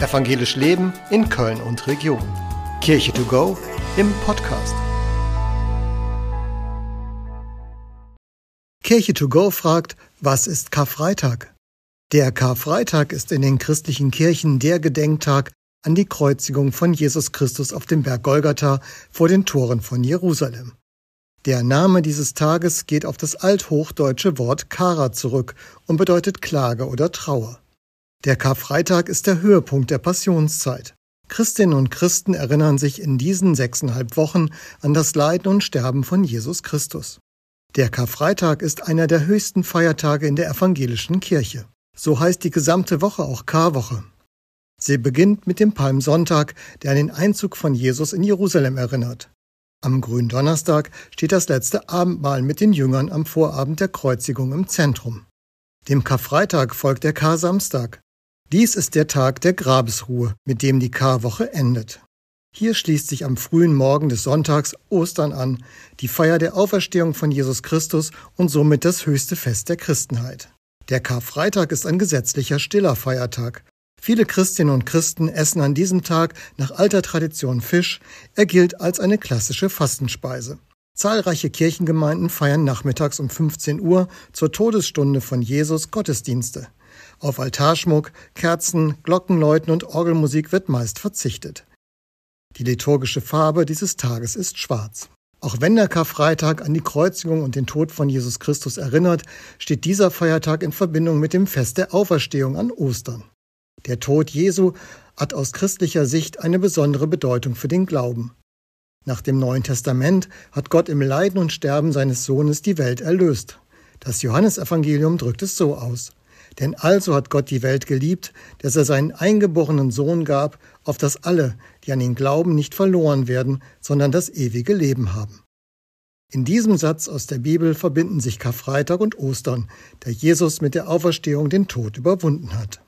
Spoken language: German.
Evangelisch Leben in Köln und Region. Kirche to go im Podcast. Kirche to go fragt, was ist Karfreitag? Der Karfreitag ist in den christlichen Kirchen der Gedenktag an die Kreuzigung von Jesus Christus auf dem Berg Golgatha vor den Toren von Jerusalem. Der Name dieses Tages geht auf das althochdeutsche Wort Kara zurück und bedeutet Klage oder Trauer. Der Karfreitag ist der Höhepunkt der Passionszeit. Christinnen und Christen erinnern sich in diesen sechseinhalb Wochen an das Leiden und Sterben von Jesus Christus. Der Karfreitag ist einer der höchsten Feiertage in der evangelischen Kirche. So heißt die gesamte Woche auch Karwoche. Sie beginnt mit dem Palmsonntag, der an den Einzug von Jesus in Jerusalem erinnert. Am Gründonnerstag steht das letzte Abendmahl mit den Jüngern am Vorabend der Kreuzigung im Zentrum. Dem Karfreitag folgt der Kar-Samstag. Dies ist der Tag der Grabesruhe, mit dem die Karwoche endet. Hier schließt sich am frühen Morgen des Sonntags Ostern an, die Feier der Auferstehung von Jesus Christus und somit das höchste Fest der Christenheit. Der Karfreitag ist ein gesetzlicher stiller Feiertag. Viele Christinnen und Christen essen an diesem Tag nach alter Tradition Fisch. Er gilt als eine klassische Fastenspeise. Zahlreiche Kirchengemeinden feiern nachmittags um 15 Uhr zur Todesstunde von Jesus Gottesdienste. Auf Altarschmuck, Kerzen, Glockenläuten und Orgelmusik wird meist verzichtet. Die liturgische Farbe dieses Tages ist schwarz. Auch wenn der Karfreitag an die Kreuzigung und den Tod von Jesus Christus erinnert, steht dieser Feiertag in Verbindung mit dem Fest der Auferstehung an Ostern. Der Tod Jesu hat aus christlicher Sicht eine besondere Bedeutung für den Glauben. Nach dem Neuen Testament hat Gott im Leiden und Sterben seines Sohnes die Welt erlöst. Das Johannesevangelium drückt es so aus. Denn also hat Gott die Welt geliebt, dass er seinen eingeborenen Sohn gab, auf dass alle, die an ihn glauben, nicht verloren werden, sondern das ewige Leben haben. In diesem Satz aus der Bibel verbinden sich Karfreitag und Ostern, da Jesus mit der Auferstehung den Tod überwunden hat.